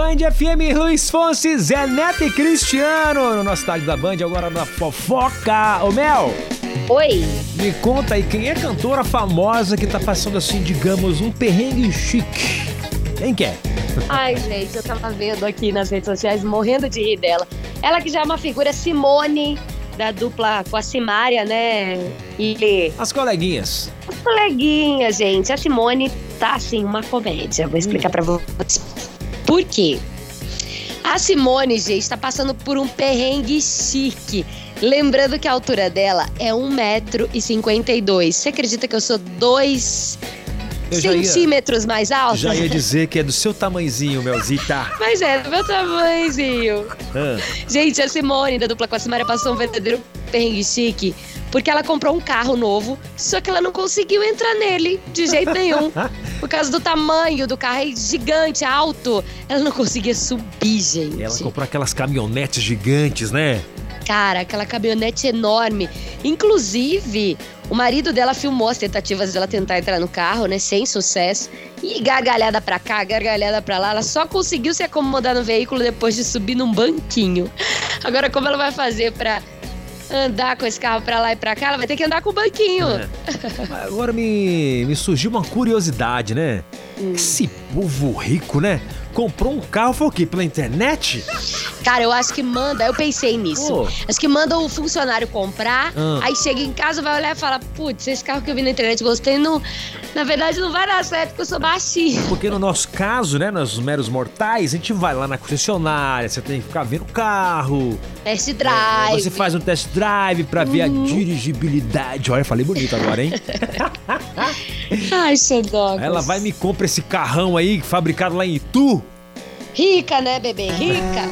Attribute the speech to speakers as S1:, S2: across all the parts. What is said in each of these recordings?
S1: Band FM, Luiz Fonse, Zé Neto e Cristiano. No nosso estádio da Band, agora na fofoca. Ô Mel,
S2: Oi.
S1: me conta aí, quem é a cantora famosa que tá passando assim, digamos, um perrengue chique? Quem que é?
S2: Ai, gente, eu tava vendo aqui nas redes sociais, morrendo de rir dela. Ela que já é uma figura Simone, da dupla com a Simária, né? E
S1: As coleguinhas.
S2: as coleguinhas, gente. A Simone tá, assim, uma comédia. Vou explicar pra vocês. Por quê? A Simone, gente, tá passando por um perrengue chique. Lembrando que a altura dela é 1,52m. Você acredita que eu sou 2
S1: Eu já ia,
S2: centímetros mais alta?
S1: já ia dizer que é do seu tamanzinho, Melzita.
S2: Mas é do meu tamanhozinho.
S1: Ah,
S2: Gente, a Simone da dupla com a Simária passou um verdadeiro perrengue chique. Porque ela comprou um carro novo, só que ela não conseguiu entrar nele de jeito nenhum. Por causa do tamanho do carro, é gigante, alto. Ela não conseguia subir, gente.
S1: Ela comprou aquelas caminhonetes gigantes, né?
S2: Cara, aquela caminhonete enorme. Inclusive, o marido dela filmou as tentativas dela tentar entrar no carro, né? Sem sucesso. E gargalhada pra cá, gargalhada pra lá. Ela só conseguiu se acomodar no veículo depois de subir num banquinho. Agora, como ela vai fazer pra andar com esse carro pra lá e pra cá? Ela vai ter que andar com o banquinho.
S1: É. Agora me, me surgiu uma curiosidade, né?
S2: Hum.
S1: Esse povo rico, né? Comprou um carro, foi o quê? Pela internet?
S2: Cara, eu acho que manda, eu pensei nisso.
S1: Pô.
S2: Acho que manda o funcionário comprar,
S1: Ah.
S2: aí chega em casa, vai olhar e fala: Putz, esse carro que eu vi na internet gostei, não, na verdade não vai dar certo porque eu sou baixinho.
S1: Porque no nosso caso, né, nós meros mortais, a gente vai lá na concessionária, você tem que ficar vendo o carro.
S2: Test drive.
S1: Você faz um test drive pra ver a dirigibilidade. Olha, falei bonito agora, hein?
S2: Ai, Xandocas.
S1: Ela vai e me compra esse carrão aí, fabricado lá em Itu.
S2: Rica, né, bebê? Rica.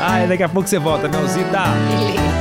S1: Ai, daqui a pouco você volta, Melzita.
S2: Beleza.